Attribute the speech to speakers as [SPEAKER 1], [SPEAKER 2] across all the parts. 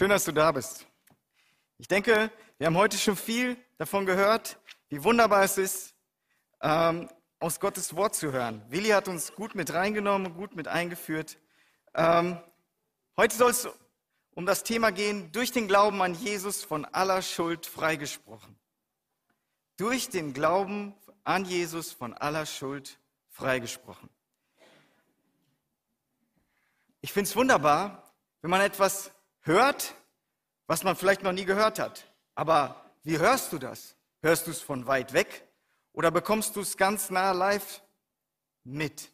[SPEAKER 1] Schön, dass du da bist. Ich denke, wir haben heute schon viel davon gehört, wie wunderbar es ist, ähm, aus Gottes Wort zu hören. Willi hat uns gut mit reingenommen gut mit eingeführt. Ähm, heute soll es um das Thema gehen, durch den Glauben an Jesus von aller Schuld freigesprochen. Durch den Glauben an Jesus von aller Schuld freigesprochen. Ich finde es wunderbar, wenn man etwas hört, was man vielleicht noch nie gehört hat. Aber wie hörst du das? Hörst du es von weit weg oder bekommst du es ganz nah live mit?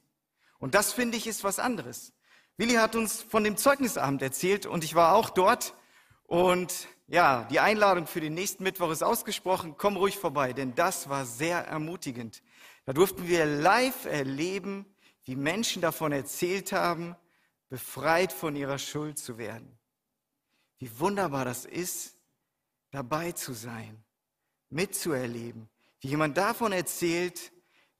[SPEAKER 1] Und das finde ich ist was anderes. Willi hat uns von dem Zeugnisabend erzählt und ich war auch dort. Und ja, die Einladung für den nächsten Mittwoch ist ausgesprochen. Komm ruhig vorbei, denn das war sehr ermutigend. Da durften wir live erleben, wie Menschen davon erzählt haben, befreit von ihrer Schuld zu werden. Wie wunderbar das ist, dabei zu sein, mitzuerleben, wie jemand davon erzählt,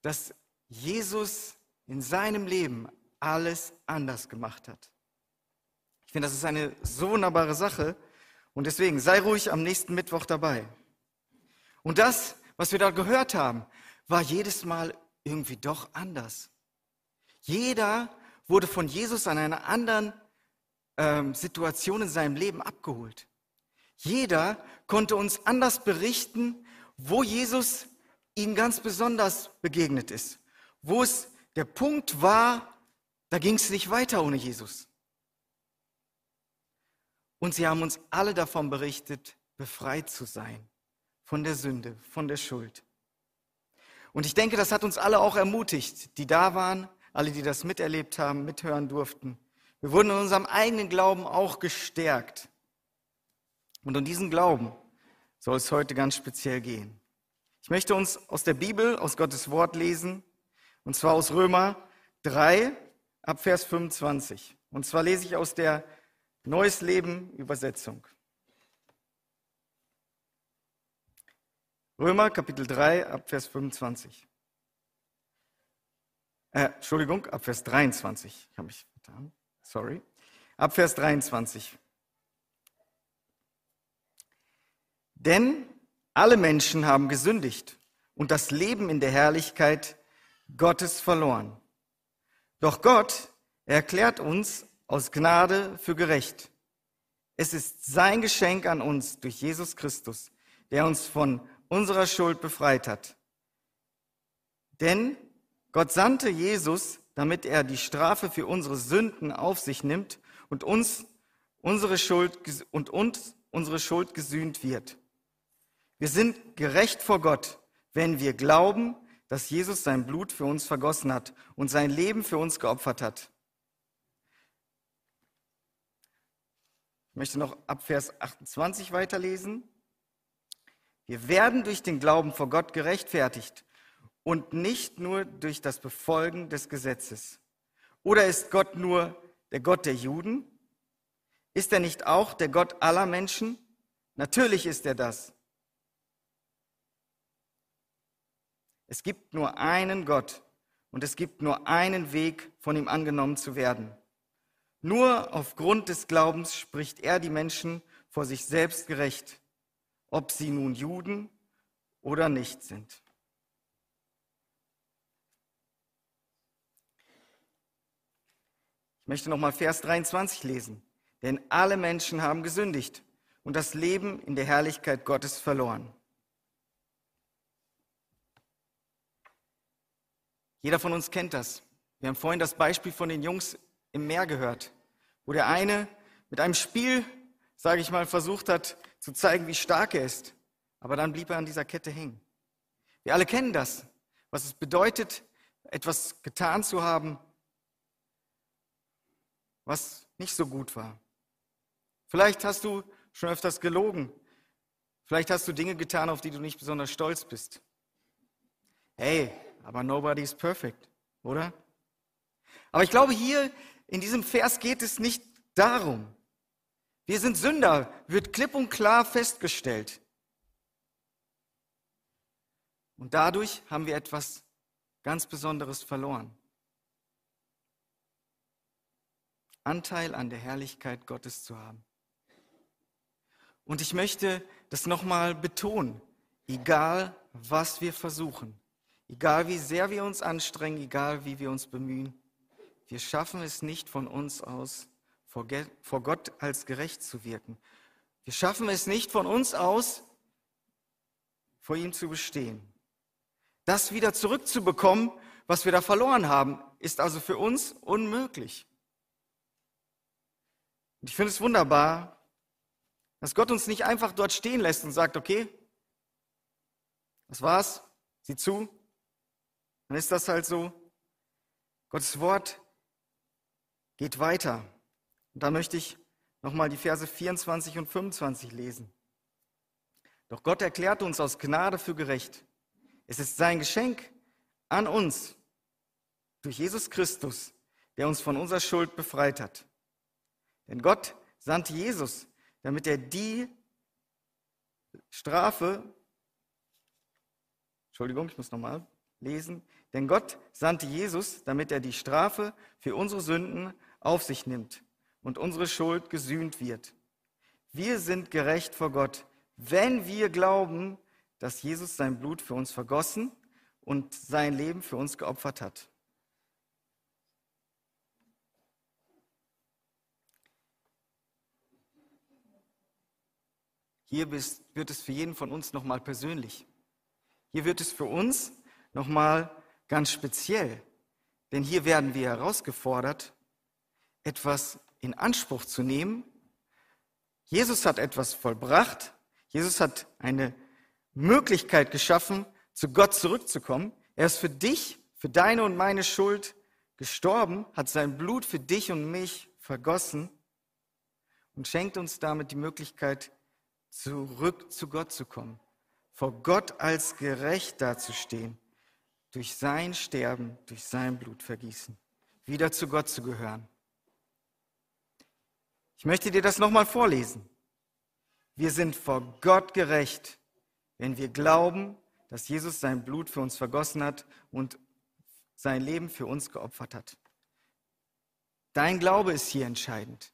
[SPEAKER 1] dass Jesus in seinem Leben alles anders gemacht hat. Ich finde, das ist eine so wunderbare Sache und deswegen sei ruhig am nächsten Mittwoch dabei. Und das, was wir da gehört haben, war jedes Mal irgendwie doch anders. Jeder wurde von Jesus an einer anderen ähm, Situation in seinem Leben abgeholt. Jeder konnte uns anders berichten, wo Jesus ihm ganz besonders begegnet ist, wo es der Punkt war, da ging es nicht weiter ohne Jesus. Und sie haben uns alle davon berichtet, befreit zu sein von der Sünde, von der Schuld. Und ich denke, das hat uns alle auch ermutigt, die da waren, alle, die das miterlebt haben, mithören durften. Wir wurden in unserem eigenen Glauben auch gestärkt. Und um diesen Glauben soll es heute ganz speziell gehen. Ich möchte uns aus der Bibel, aus Gottes Wort lesen, und zwar aus Römer 3 ab Vers 25. Und zwar lese ich aus der Neues Leben Übersetzung. Römer Kapitel 3 ab Vers 25. Äh, Entschuldigung, ab Vers 23. Ich habe mich getan. Sorry. Ab Vers 23. Denn alle Menschen haben gesündigt und das Leben in der Herrlichkeit Gottes verloren. Doch Gott erklärt uns aus Gnade für gerecht. Es ist sein Geschenk an uns durch Jesus Christus, der uns von unserer Schuld befreit hat. Denn Gott sandte Jesus, damit er die Strafe für unsere Sünden auf sich nimmt und uns unsere Schuld und uns unsere Schuld gesühnt wird. Wir sind gerecht vor Gott, wenn wir glauben, dass Jesus sein Blut für uns vergossen hat und sein Leben für uns geopfert hat. Ich möchte noch ab Vers 28 weiterlesen. Wir werden durch den Glauben vor Gott gerechtfertigt und nicht nur durch das Befolgen des Gesetzes. Oder ist Gott nur der Gott der Juden? Ist er nicht auch der Gott aller Menschen? Natürlich ist er das. Es gibt nur einen Gott und es gibt nur einen Weg, von ihm angenommen zu werden. Nur aufgrund des Glaubens spricht er die Menschen vor sich selbst gerecht, ob sie nun Juden oder nicht sind. Ich möchte nochmal Vers 23 lesen. Denn alle Menschen haben gesündigt und das Leben in der Herrlichkeit Gottes verloren. Jeder von uns kennt das. Wir haben vorhin das Beispiel von den Jungs im Meer gehört, wo der eine mit einem Spiel, sage ich mal, versucht hat zu zeigen, wie stark er ist. Aber dann blieb er an dieser Kette hängen. Wir alle kennen das, was es bedeutet, etwas getan zu haben, was nicht so gut war. Vielleicht hast du schon öfters gelogen. Vielleicht hast du Dinge getan, auf die du nicht besonders stolz bist. Hey, aber nobody is perfect, oder? Aber ich glaube, hier in diesem Vers geht es nicht darum. Wir sind Sünder, wird klipp und klar festgestellt. Und dadurch haben wir etwas ganz Besonderes verloren. Anteil an der Herrlichkeit Gottes zu haben. Und ich möchte das nochmal betonen, egal was wir versuchen, egal wie sehr wir uns anstrengen, egal wie wir uns bemühen, wir schaffen es nicht von uns aus, vor Gott als gerecht zu wirken. Wir schaffen es nicht von uns aus, vor ihm zu bestehen. Das wieder zurückzubekommen, was wir da verloren haben, ist also für uns unmöglich. Und ich finde es wunderbar, dass Gott uns nicht einfach dort stehen lässt und sagt, okay, das war's, sieh zu, dann ist das halt so. Gottes Wort geht weiter. Und da möchte ich nochmal die Verse 24 und 25 lesen. Doch Gott erklärt uns aus Gnade für gerecht. Es ist sein Geschenk an uns durch Jesus Christus, der uns von unserer Schuld befreit hat. Denn Gott sandte Jesus, damit er die Strafe, Entschuldigung, ich muss nochmal lesen, denn Gott sandte Jesus, damit er die Strafe für unsere Sünden auf sich nimmt und unsere Schuld gesühnt wird. Wir sind gerecht vor Gott, wenn wir glauben, dass Jesus sein Blut für uns vergossen und sein Leben für uns geopfert hat. Hier wird es für jeden von uns nochmal persönlich. Hier wird es für uns nochmal ganz speziell. Denn hier werden wir herausgefordert, etwas in Anspruch zu nehmen. Jesus hat etwas vollbracht. Jesus hat eine Möglichkeit geschaffen, zu Gott zurückzukommen. Er ist für dich, für deine und meine Schuld gestorben, hat sein Blut für dich und mich vergossen und schenkt uns damit die Möglichkeit, zurück zu Gott zu kommen, vor Gott als gerecht dazustehen, durch sein Sterben, durch sein Blut vergießen, wieder zu Gott zu gehören. Ich möchte dir das nochmal vorlesen. Wir sind vor Gott gerecht, wenn wir glauben, dass Jesus sein Blut für uns vergossen hat und sein Leben für uns geopfert hat. Dein Glaube ist hier entscheidend.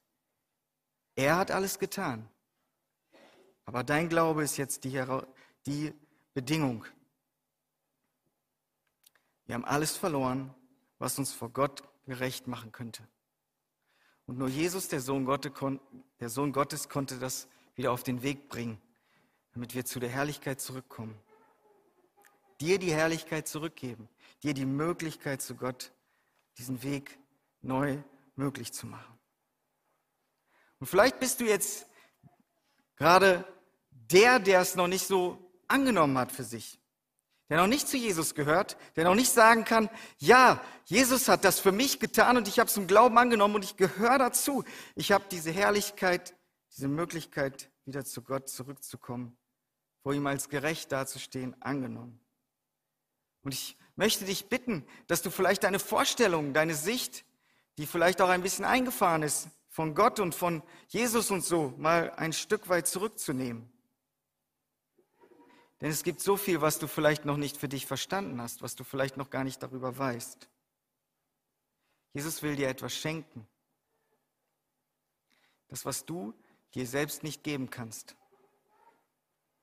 [SPEAKER 1] Er hat alles getan. Aber dein Glaube ist jetzt die, die Bedingung. Wir haben alles verloren, was uns vor Gott gerecht machen könnte. Und nur Jesus, der Sohn, Gottes, der Sohn Gottes, konnte das wieder auf den Weg bringen, damit wir zu der Herrlichkeit zurückkommen. Dir die Herrlichkeit zurückgeben, dir die Möglichkeit zu Gott, diesen Weg neu möglich zu machen. Und vielleicht bist du jetzt gerade der, der es noch nicht so angenommen hat für sich, der noch nicht zu Jesus gehört, der noch nicht sagen kann, ja, Jesus hat das für mich getan und ich habe es im Glauben angenommen und ich gehöre dazu. Ich habe diese Herrlichkeit, diese Möglichkeit, wieder zu Gott zurückzukommen, vor ihm als gerecht dazustehen, angenommen. Und ich möchte dich bitten, dass du vielleicht deine Vorstellung, deine Sicht, die vielleicht auch ein bisschen eingefahren ist, von Gott und von Jesus und so, mal ein Stück weit zurückzunehmen. Denn es gibt so viel, was du vielleicht noch nicht für dich verstanden hast, was du vielleicht noch gar nicht darüber weißt. Jesus will dir etwas schenken. Das, was du dir selbst nicht geben kannst.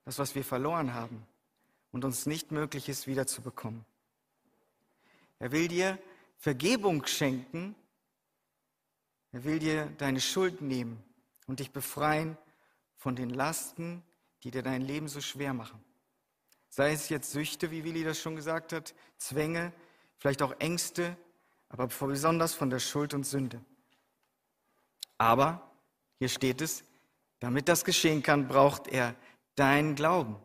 [SPEAKER 1] Das, was wir verloren haben und uns nicht möglich ist, wiederzubekommen. Er will dir Vergebung schenken. Er will dir deine Schuld nehmen und dich befreien von den Lasten, die dir dein Leben so schwer machen. Sei es jetzt Süchte, wie Willi das schon gesagt hat, Zwänge, vielleicht auch Ängste, aber besonders von der Schuld und Sünde. Aber, hier steht es, damit das geschehen kann, braucht er deinen Glauben.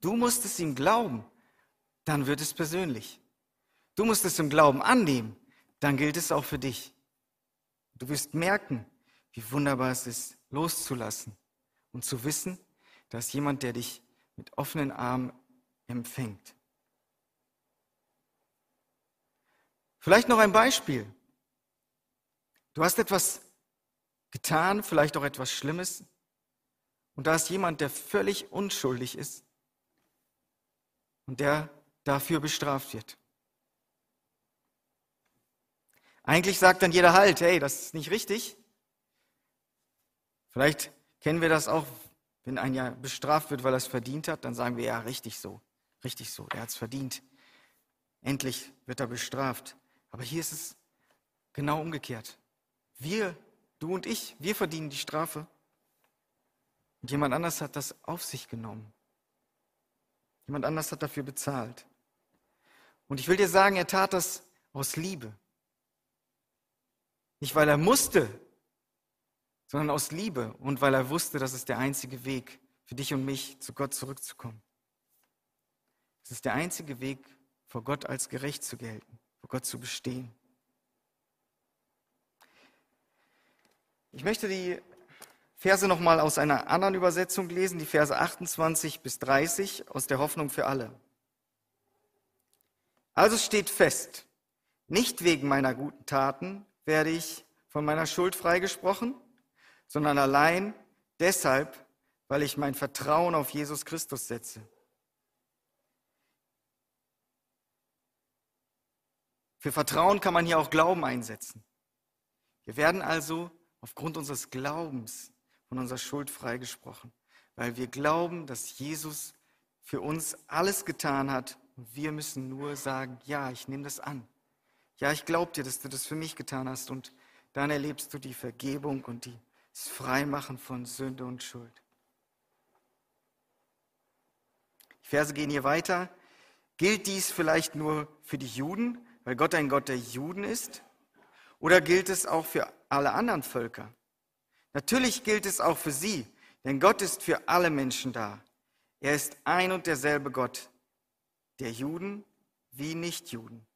[SPEAKER 1] Du musst es ihm glauben, dann wird es persönlich. Du musst es im Glauben annehmen, dann gilt es auch für dich. Du wirst merken, wie wunderbar es ist, loszulassen und zu wissen, dass jemand, der dich mit offenen Armen empfängt. Vielleicht noch ein Beispiel. Du hast etwas getan, vielleicht auch etwas Schlimmes, und da ist jemand, der völlig unschuldig ist und der dafür bestraft wird. Eigentlich sagt dann jeder halt, hey, das ist nicht richtig. Vielleicht Kennen wir das auch, wenn ein Jahr bestraft wird, weil er es verdient hat, dann sagen wir ja, richtig so, richtig so, er hat es verdient. Endlich wird er bestraft. Aber hier ist es genau umgekehrt. Wir, du und ich, wir verdienen die Strafe. Und jemand anders hat das auf sich genommen. Jemand anders hat dafür bezahlt. Und ich will dir sagen, er tat das aus Liebe. Nicht weil er musste, sondern aus Liebe und weil er wusste, das ist der einzige Weg für dich und mich, zu Gott zurückzukommen. Es ist der einzige Weg, vor Gott als gerecht zu gelten, vor Gott zu bestehen. Ich möchte die Verse nochmal aus einer anderen Übersetzung lesen, die Verse 28 bis 30 aus der Hoffnung für alle. Also steht fest, nicht wegen meiner guten Taten werde ich von meiner Schuld freigesprochen, sondern allein deshalb, weil ich mein Vertrauen auf Jesus Christus setze. Für Vertrauen kann man hier auch Glauben einsetzen. Wir werden also aufgrund unseres Glaubens von unserer Schuld freigesprochen, weil wir glauben, dass Jesus für uns alles getan hat und wir müssen nur sagen, ja, ich nehme das an. Ja, ich glaube dir, dass du das für mich getan hast und dann erlebst du die Vergebung und das Freimachen von Sünde und Schuld. Die Verse gehen hier weiter. Gilt dies vielleicht nur für die Juden, weil Gott ein Gott der Juden ist? Oder gilt es auch für alle anderen Völker? Natürlich gilt es auch für sie, denn Gott ist für alle Menschen da. Er ist ein und derselbe Gott, der Juden wie Nichtjuden.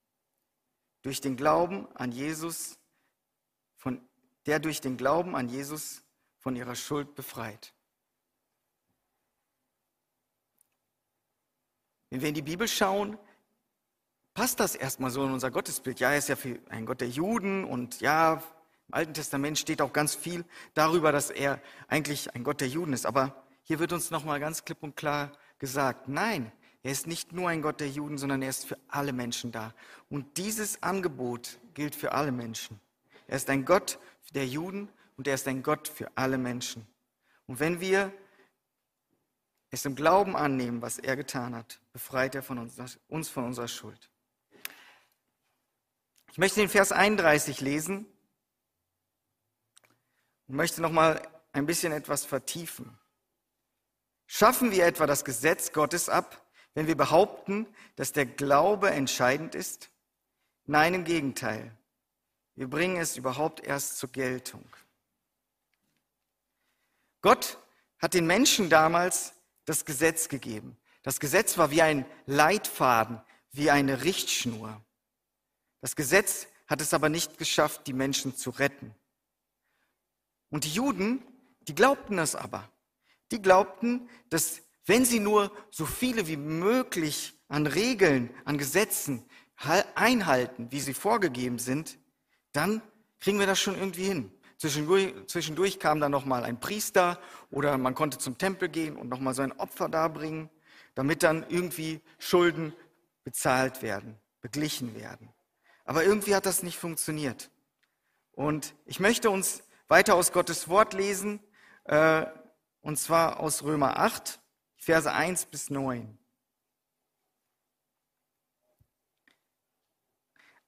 [SPEAKER 1] Durch den Glauben an Jesus, der durch den Glauben an Jesus von ihrer Schuld befreit. Wenn wir in die Bibel schauen, passt das erstmal so in unser Gottesbild. Ja, er ist ja ein Gott der Juden und ja, im Alten Testament steht auch ganz viel darüber, dass er eigentlich ein Gott der Juden ist. Aber hier wird uns nochmal ganz klipp und klar gesagt, nein, er ist nicht nur ein Gott der Juden, sondern er ist für alle Menschen da. Und dieses Angebot gilt für alle Menschen. Er ist ein Gott der Juden und er ist ein Gott für alle Menschen. Und wenn wir es im Glauben annehmen, was er getan hat, befreit er von uns, uns von unserer Schuld. Ich möchte den Vers 31 lesen und möchte noch mal ein bisschen etwas vertiefen. Schaffen wir etwa das Gesetz Gottes ab, wenn wir behaupten, dass der Glaube entscheidend ist? Nein, im Gegenteil. Wir bringen es überhaupt erst zur Geltung. Gott hat den Menschen damals das Gesetz gegeben. Das Gesetz war wie ein Leitfaden, wie eine Richtschnur. Das Gesetz hat es aber nicht geschafft, die Menschen zu retten. Und die Juden, die glaubten das aber. Die glaubten, dass wenn sie nur so viele wie möglich an Regeln, an Gesetzen einhalten, wie sie vorgegeben sind, dann kriegen wir das schon irgendwie hin. Zwischendurch, zwischendurch kam dann nochmal ein Priester oder man konnte zum Tempel gehen und nochmal so ein Opfer darbringen, damit dann irgendwie Schulden bezahlt werden, beglichen werden. Aber irgendwie hat das nicht funktioniert. Und ich möchte uns weiter aus Gottes Wort lesen, äh, und zwar aus Römer 8, Verse 1 bis 9.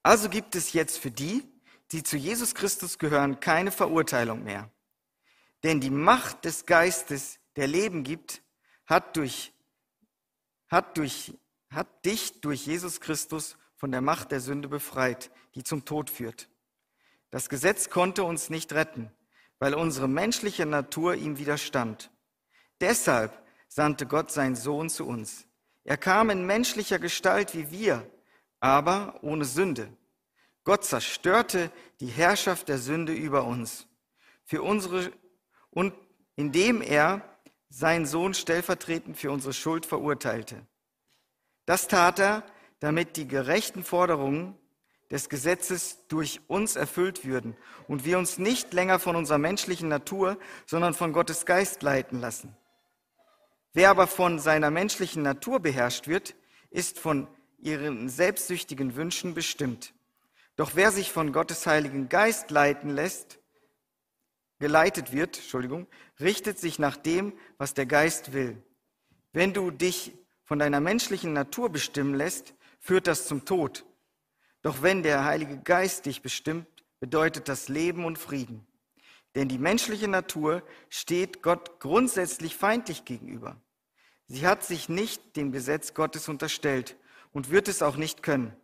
[SPEAKER 1] Also gibt es jetzt für die, die zu Jesus Christus gehören, keine Verurteilung mehr. Denn die Macht des Geistes, der Leben gibt, hat, durch, hat, durch, hat dich durch Jesus Christus von der Macht der Sünde befreit, die zum Tod führt. Das Gesetz konnte uns nicht retten, weil unsere menschliche Natur ihm widerstand. Deshalb sandte Gott seinen Sohn zu uns. Er kam in menschlicher Gestalt wie wir, aber ohne Sünde. Gott zerstörte die Herrschaft der Sünde über uns. Für unsere, und indem er seinen Sohn stellvertretend für unsere Schuld verurteilte. Das tat er, damit die gerechten Forderungen des Gesetzes durch uns erfüllt würden und wir uns nicht länger von unserer menschlichen Natur, sondern von Gottes Geist leiten lassen. Wer aber von seiner menschlichen Natur beherrscht wird, ist von ihren selbstsüchtigen Wünschen bestimmt. Doch wer sich von Gottes Heiligen Geist leiten lässt, geleitet wird, Entschuldigung, richtet sich nach dem, was der Geist will. Wenn du dich von deiner menschlichen Natur bestimmen lässt, führt das zum Tod. Doch wenn der Heilige Geist dich bestimmt, bedeutet das Leben und Frieden. Denn die menschliche Natur steht Gott grundsätzlich feindlich gegenüber. Sie hat sich nicht dem Gesetz Gottes unterstellt und wird es auch nicht können.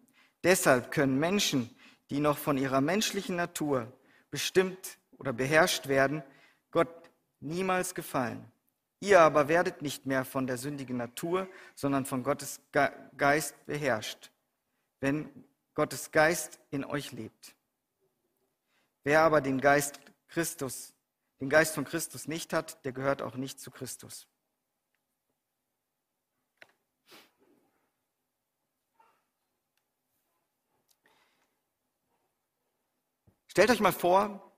[SPEAKER 1] Deshalb können Menschen, die noch von ihrer menschlichen Natur bestimmt oder beherrscht werden, Gott niemals gefallen. Ihr aber werdet nicht mehr von der sündigen Natur, sondern von Gottes Geist beherrscht, wenn Gottes Geist in euch lebt. Wer aber den Geist Christus, den Geist von Christus nicht hat, der gehört auch nicht zu Christus. Stellt euch mal vor,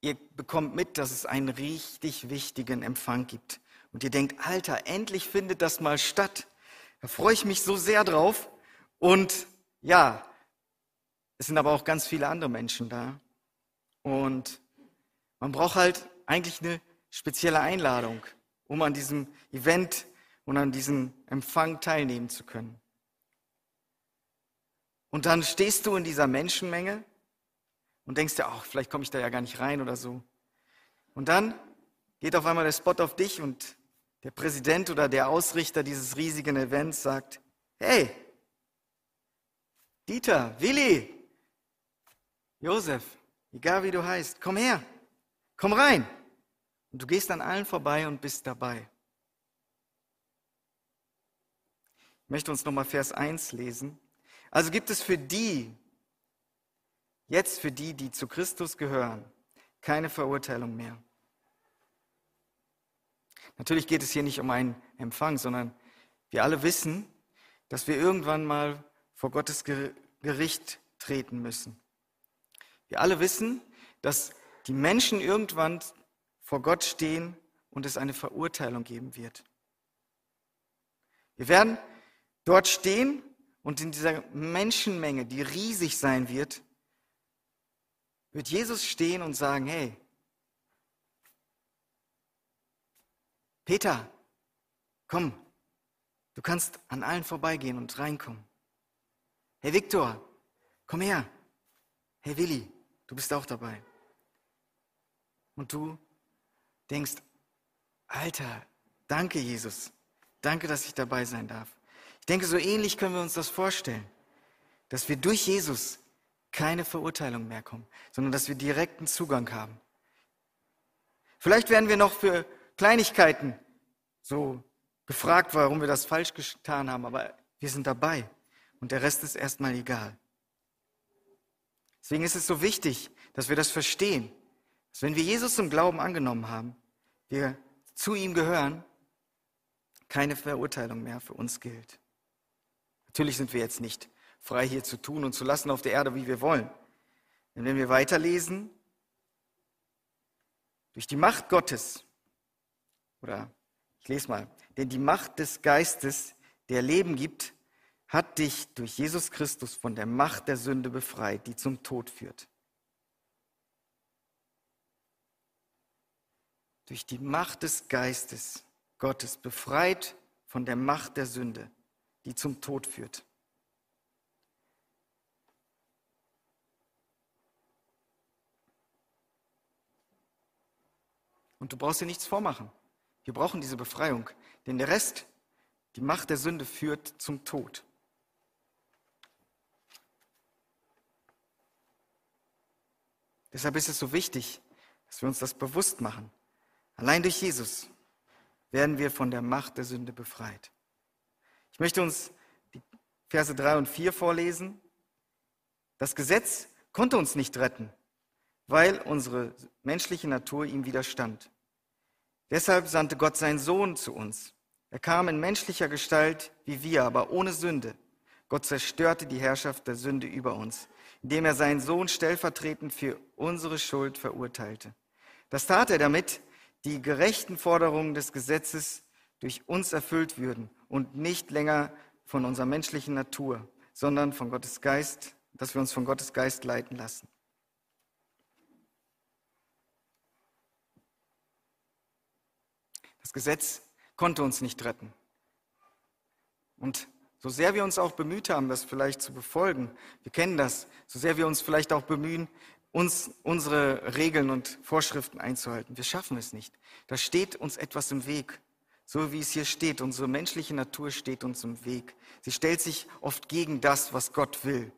[SPEAKER 1] ihr bekommt mit, dass es einen richtig wichtigen Empfang gibt. Und ihr denkt, Alter, endlich findet das mal statt. Da freue ich mich so sehr drauf. Und ja, es sind aber auch ganz viele andere Menschen da. Und man braucht halt eigentlich eine spezielle Einladung, um an diesem Event und an diesem Empfang teilnehmen zu können. Und dann stehst du in dieser Menschenmenge und denkst dir, ach, vielleicht komme ich da ja gar nicht rein oder so. Und dann geht auf einmal der Spot auf dich und der Präsident oder der Ausrichter dieses riesigen Events sagt, hey, Dieter, Willi, Josef, egal wie du heißt, komm her, komm rein. Und du gehst an allen vorbei und bist dabei. Ich möchte uns nochmal Vers 1 lesen. Also gibt es für die, Jetzt für die, die zu Christus gehören, keine Verurteilung mehr. Natürlich geht es hier nicht um einen Empfang, sondern wir alle wissen, dass wir irgendwann mal vor Gottes Gericht treten müssen. Wir alle wissen, dass die Menschen irgendwann vor Gott stehen und es eine Verurteilung geben wird. Wir werden dort stehen und in dieser Menschenmenge, die riesig sein wird, wird Jesus stehen und sagen, hey, Peter, komm, du kannst an allen vorbeigehen und reinkommen. Hey Viktor, komm her. Hey Willi, du bist auch dabei. Und du denkst, Alter, danke Jesus, danke, dass ich dabei sein darf. Ich denke, so ähnlich können wir uns das vorstellen, dass wir durch Jesus keine Verurteilung mehr kommen, sondern dass wir direkten Zugang haben. Vielleicht werden wir noch für Kleinigkeiten so gefragt, warum wir das falsch getan haben, aber wir sind dabei und der Rest ist erstmal egal. Deswegen ist es so wichtig, dass wir das verstehen, dass wenn wir Jesus zum Glauben angenommen haben, wir zu ihm gehören, keine Verurteilung mehr für uns gilt. Natürlich sind wir jetzt nicht frei hier zu tun und zu lassen auf der Erde, wie wir wollen. Denn wenn wir weiterlesen, durch die Macht Gottes, oder ich lese mal, denn die Macht des Geistes, der Leben gibt, hat dich durch Jesus Christus von der Macht der Sünde befreit, die zum Tod führt. Durch die Macht des Geistes Gottes befreit von der Macht der Sünde, die zum Tod führt. Und du brauchst dir nichts vormachen. Wir brauchen diese Befreiung. Denn der Rest, die Macht der Sünde führt zum Tod. Deshalb ist es so wichtig, dass wir uns das bewusst machen. Allein durch Jesus werden wir von der Macht der Sünde befreit. Ich möchte uns die Verse 3 und 4 vorlesen. Das Gesetz konnte uns nicht retten, weil unsere menschliche Natur ihm widerstand. Deshalb sandte Gott seinen Sohn zu uns. Er kam in menschlicher Gestalt wie wir, aber ohne Sünde. Gott zerstörte die Herrschaft der Sünde über uns, indem er seinen Sohn stellvertretend für unsere Schuld verurteilte. Das tat er, damit die gerechten Forderungen des Gesetzes durch uns erfüllt würden und nicht länger von unserer menschlichen Natur, sondern von Gottes Geist, dass wir uns von Gottes Geist leiten lassen. Das Gesetz konnte uns nicht retten. Und so sehr wir uns auch bemüht haben, das vielleicht zu befolgen, wir kennen das, so sehr wir uns vielleicht auch bemühen, uns unsere Regeln und Vorschriften einzuhalten, wir schaffen es nicht. Da steht uns etwas im Weg. So wie es hier steht, unsere menschliche Natur steht uns im Weg. Sie stellt sich oft gegen das, was Gott will.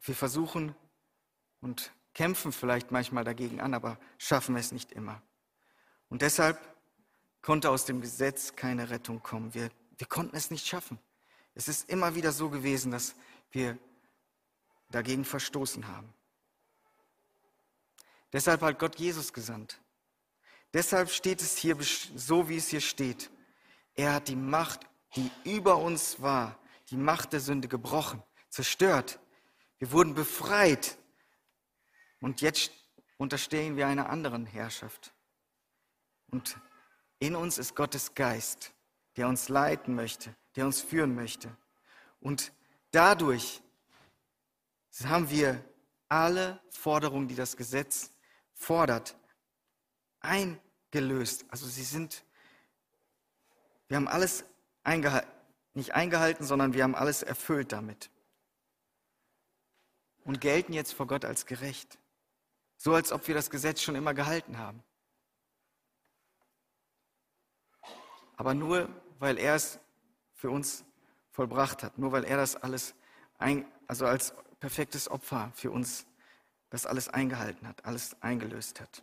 [SPEAKER 1] Wir versuchen und kämpfen vielleicht manchmal dagegen an, aber schaffen es nicht immer. Und deshalb konnte aus dem Gesetz keine Rettung kommen. Wir wir konnten es nicht schaffen. Es ist immer wieder so gewesen, dass wir dagegen verstoßen haben. Deshalb hat Gott Jesus gesandt. Deshalb steht es hier so, wie es hier steht. Er hat die Macht, die über uns war, die Macht der Sünde gebrochen, zerstört. Wir wurden befreit. Und jetzt unterstehen wir einer anderen Herrschaft. Und in uns ist Gottes Geist der uns leiten möchte, der uns führen möchte. Und dadurch haben wir alle Forderungen, die das Gesetz fordert, eingelöst. Also sie sind, wir haben alles eingehalten, nicht eingehalten, sondern wir haben alles erfüllt damit. Und gelten jetzt vor Gott als gerecht. So als ob wir das Gesetz schon immer gehalten haben. Aber nur weil er es für uns vollbracht hat, nur weil er das alles, ein, also als perfektes Opfer für uns, das alles eingehalten hat, alles eingelöst hat.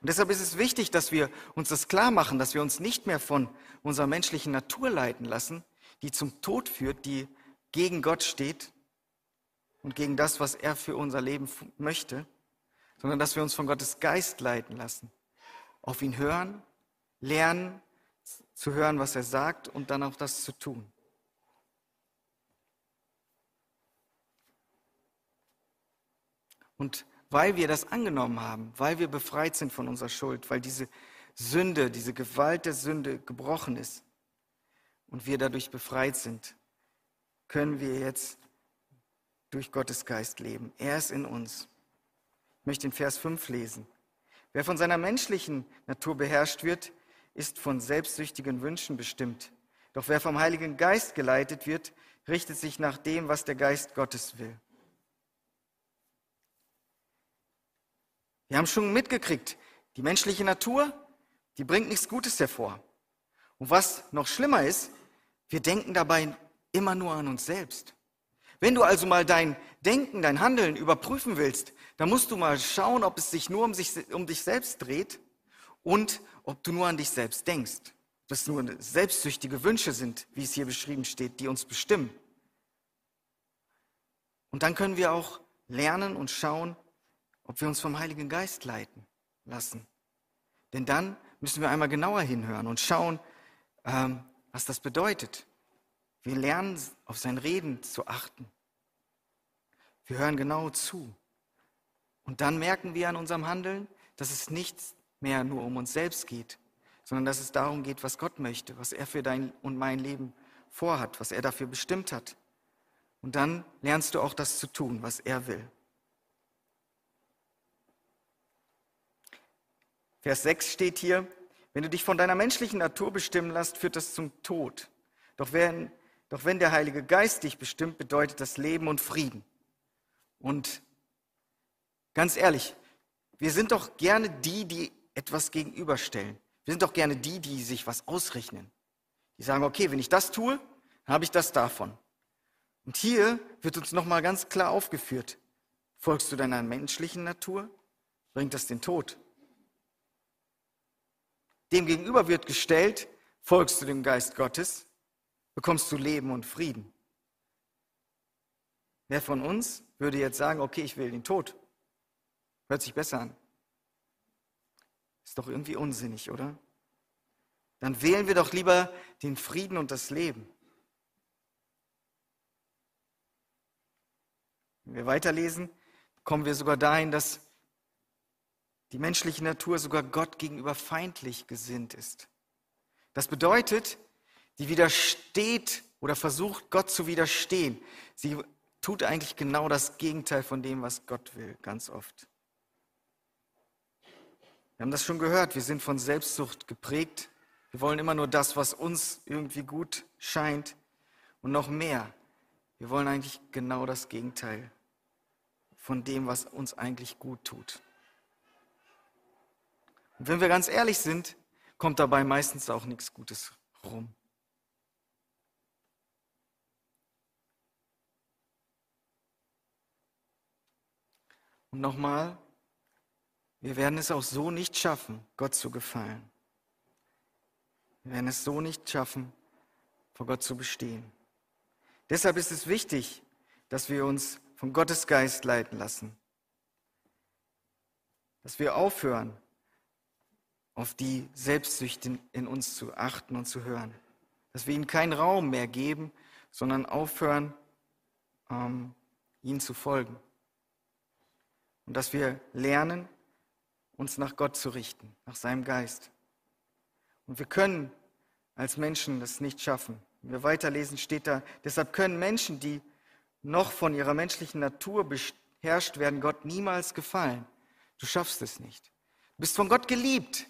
[SPEAKER 1] Und deshalb ist es wichtig, dass wir uns das klar machen, dass wir uns nicht mehr von unserer menschlichen Natur leiten lassen, die zum Tod führt, die gegen Gott steht und gegen das, was er für unser Leben möchte, sondern dass wir uns von Gottes Geist leiten lassen, auf ihn hören, lernen zu hören, was er sagt und dann auch das zu tun. Und weil wir das angenommen haben, weil wir befreit sind von unserer Schuld, weil diese Sünde, diese Gewalt der Sünde gebrochen ist und wir dadurch befreit sind, können wir jetzt durch Gottes Geist leben. Er ist in uns. Ich möchte den Vers 5 lesen. Wer von seiner menschlichen Natur beherrscht wird, ist von selbstsüchtigen Wünschen bestimmt. Doch wer vom Heiligen Geist geleitet wird, richtet sich nach dem, was der Geist Gottes will. Wir haben schon mitgekriegt, die menschliche Natur, die bringt nichts Gutes hervor. Und was noch schlimmer ist, wir denken dabei immer nur an uns selbst. Wenn du also mal dein Denken, dein Handeln überprüfen willst, dann musst du mal schauen, ob es sich nur um, sich, um dich selbst dreht und ob du nur an dich selbst denkst, dass nur selbstsüchtige Wünsche sind, wie es hier beschrieben steht, die uns bestimmen. Und dann können wir auch lernen und schauen, ob wir uns vom Heiligen Geist leiten lassen. Denn dann müssen wir einmal genauer hinhören und schauen, ähm, was das bedeutet. Wir lernen, auf sein Reden zu achten. Wir hören genau zu. Und dann merken wir an unserem Handeln, dass es nichts mehr nur um uns selbst geht, sondern dass es darum geht, was Gott möchte, was er für dein und mein Leben vorhat, was er dafür bestimmt hat. Und dann lernst du auch das zu tun, was er will. Vers 6 steht hier, wenn du dich von deiner menschlichen Natur bestimmen lässt, führt das zum Tod. Doch wenn, doch wenn der Heilige Geist dich bestimmt, bedeutet das Leben und Frieden. Und ganz ehrlich, wir sind doch gerne die, die etwas gegenüberstellen. Wir sind doch gerne die, die sich was ausrechnen. Die sagen, okay, wenn ich das tue, dann habe ich das davon. Und hier wird uns nochmal ganz klar aufgeführt, folgst du deiner menschlichen Natur, bringt das den Tod. Demgegenüber wird gestellt, folgst du dem Geist Gottes, bekommst du Leben und Frieden. Wer von uns würde jetzt sagen, okay, ich will den Tod? Hört sich besser an. Ist doch irgendwie unsinnig, oder? Dann wählen wir doch lieber den Frieden und das Leben. Wenn wir weiterlesen, kommen wir sogar dahin, dass die menschliche Natur sogar Gott gegenüber feindlich gesinnt ist. Das bedeutet, die widersteht oder versucht Gott zu widerstehen. Sie tut eigentlich genau das Gegenteil von dem, was Gott will, ganz oft. Wir haben das schon gehört, wir sind von Selbstsucht geprägt. Wir wollen immer nur das, was uns irgendwie gut scheint und noch mehr. Wir wollen eigentlich genau das Gegenteil von dem, was uns eigentlich gut tut. Und wenn wir ganz ehrlich sind, kommt dabei meistens auch nichts Gutes rum. Und nochmal, wir werden es auch so nicht schaffen, Gott zu gefallen. Wir werden es so nicht schaffen, vor Gott zu bestehen. Deshalb ist es wichtig, dass wir uns von Gottes Geist leiten lassen. Dass wir aufhören, auf die Selbstsüchte in, in uns zu achten und zu hören. Dass wir ihnen keinen Raum mehr geben, sondern aufhören, ähm, ihnen zu folgen. Und dass wir lernen, uns nach Gott zu richten, nach seinem Geist. Und wir können als Menschen das nicht schaffen. Wenn wir weiterlesen, steht da, deshalb können Menschen, die noch von ihrer menschlichen Natur beherrscht werden, Gott niemals gefallen. Du schaffst es nicht. Du bist von Gott geliebt,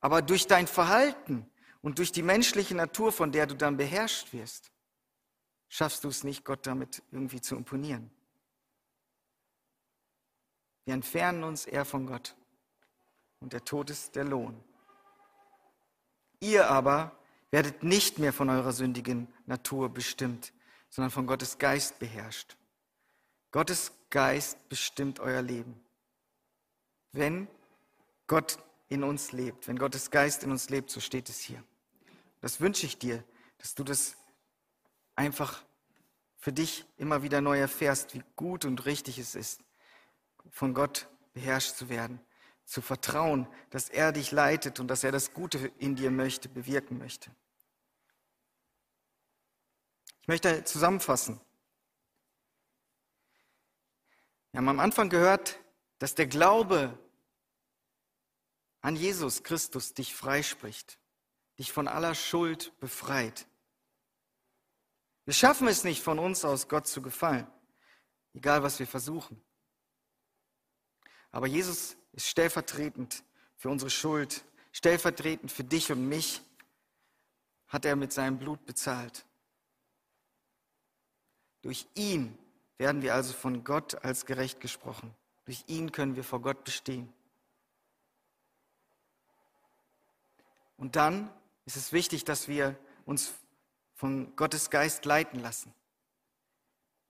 [SPEAKER 1] aber durch dein Verhalten und durch die menschliche Natur, von der du dann beherrscht wirst, schaffst du es nicht, Gott damit irgendwie zu imponieren. Wir entfernen uns eher von Gott und der Tod ist der Lohn. Ihr aber werdet nicht mehr von eurer sündigen Natur bestimmt, sondern von Gottes Geist beherrscht. Gottes Geist bestimmt euer Leben. Wenn Gott in uns lebt, wenn Gottes Geist in uns lebt, so steht es hier. Das wünsche ich dir, dass du das einfach für dich immer wieder neu erfährst, wie gut und richtig es ist, von Gott beherrscht zu werden zu vertrauen, dass er dich leitet und dass er das Gute in dir möchte, bewirken möchte. Ich möchte zusammenfassen. Wir haben am Anfang gehört, dass der Glaube an Jesus Christus dich freispricht, dich von aller Schuld befreit. Wir schaffen es nicht von uns aus, Gott zu gefallen, egal was wir versuchen. Aber Jesus ist stellvertretend für unsere Schuld, stellvertretend für dich und mich, hat er mit seinem Blut bezahlt. Durch ihn werden wir also von Gott als gerecht gesprochen. Durch ihn können wir vor Gott bestehen. Und dann ist es wichtig, dass wir uns von Gottes Geist leiten lassen.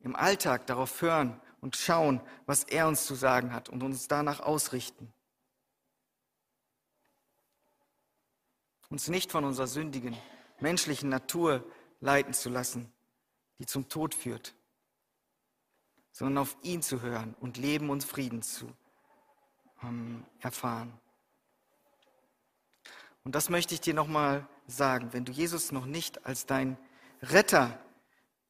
[SPEAKER 1] Im Alltag darauf hören und schauen, was er uns zu sagen hat und uns danach ausrichten. Uns nicht von unserer sündigen, menschlichen Natur leiten zu lassen, die zum Tod führt, sondern auf ihn zu hören und Leben und Frieden zu ähm, erfahren. Und das möchte ich dir nochmal sagen, wenn du Jesus noch nicht als dein Retter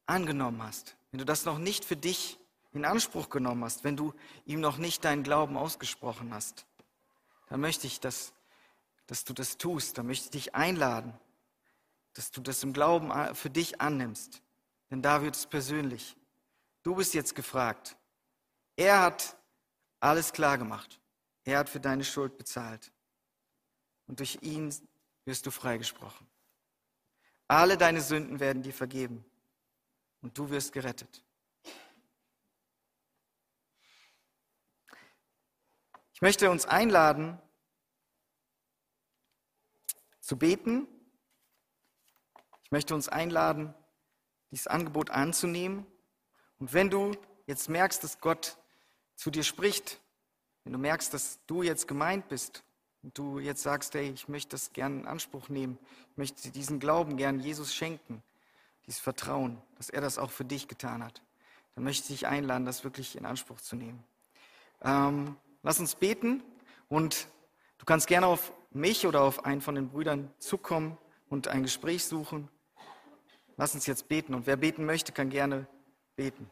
[SPEAKER 1] angenommen hast, wenn du das noch nicht für dich in Anspruch genommen hast, wenn du ihm noch nicht deinen Glauben ausgesprochen hast, dann möchte ich, dass, dass du das tust. Dann möchte ich dich einladen, dass du das im Glauben für dich annimmst. Denn da wird es persönlich. Du bist jetzt gefragt. Er hat alles klar gemacht. Er hat für deine Schuld bezahlt. Und durch ihn wirst du freigesprochen. Alle deine Sünden werden dir vergeben. Und du wirst gerettet. Möchte uns einladen, zu beten. Ich möchte uns einladen, dieses Angebot anzunehmen. Und wenn du jetzt merkst, dass Gott zu dir spricht, wenn du merkst, dass du jetzt gemeint bist und du jetzt sagst, hey, ich möchte das gerne in Anspruch nehmen, ich möchte diesen Glauben gern Jesus schenken, dieses Vertrauen, dass er das auch für dich getan hat, dann möchte ich dich einladen, das wirklich in Anspruch zu nehmen. Ähm, Lass uns beten und du kannst gerne auf mich oder auf einen von den Brüdern zukommen und ein Gespräch suchen. Lass uns jetzt beten und wer beten möchte, kann gerne beten.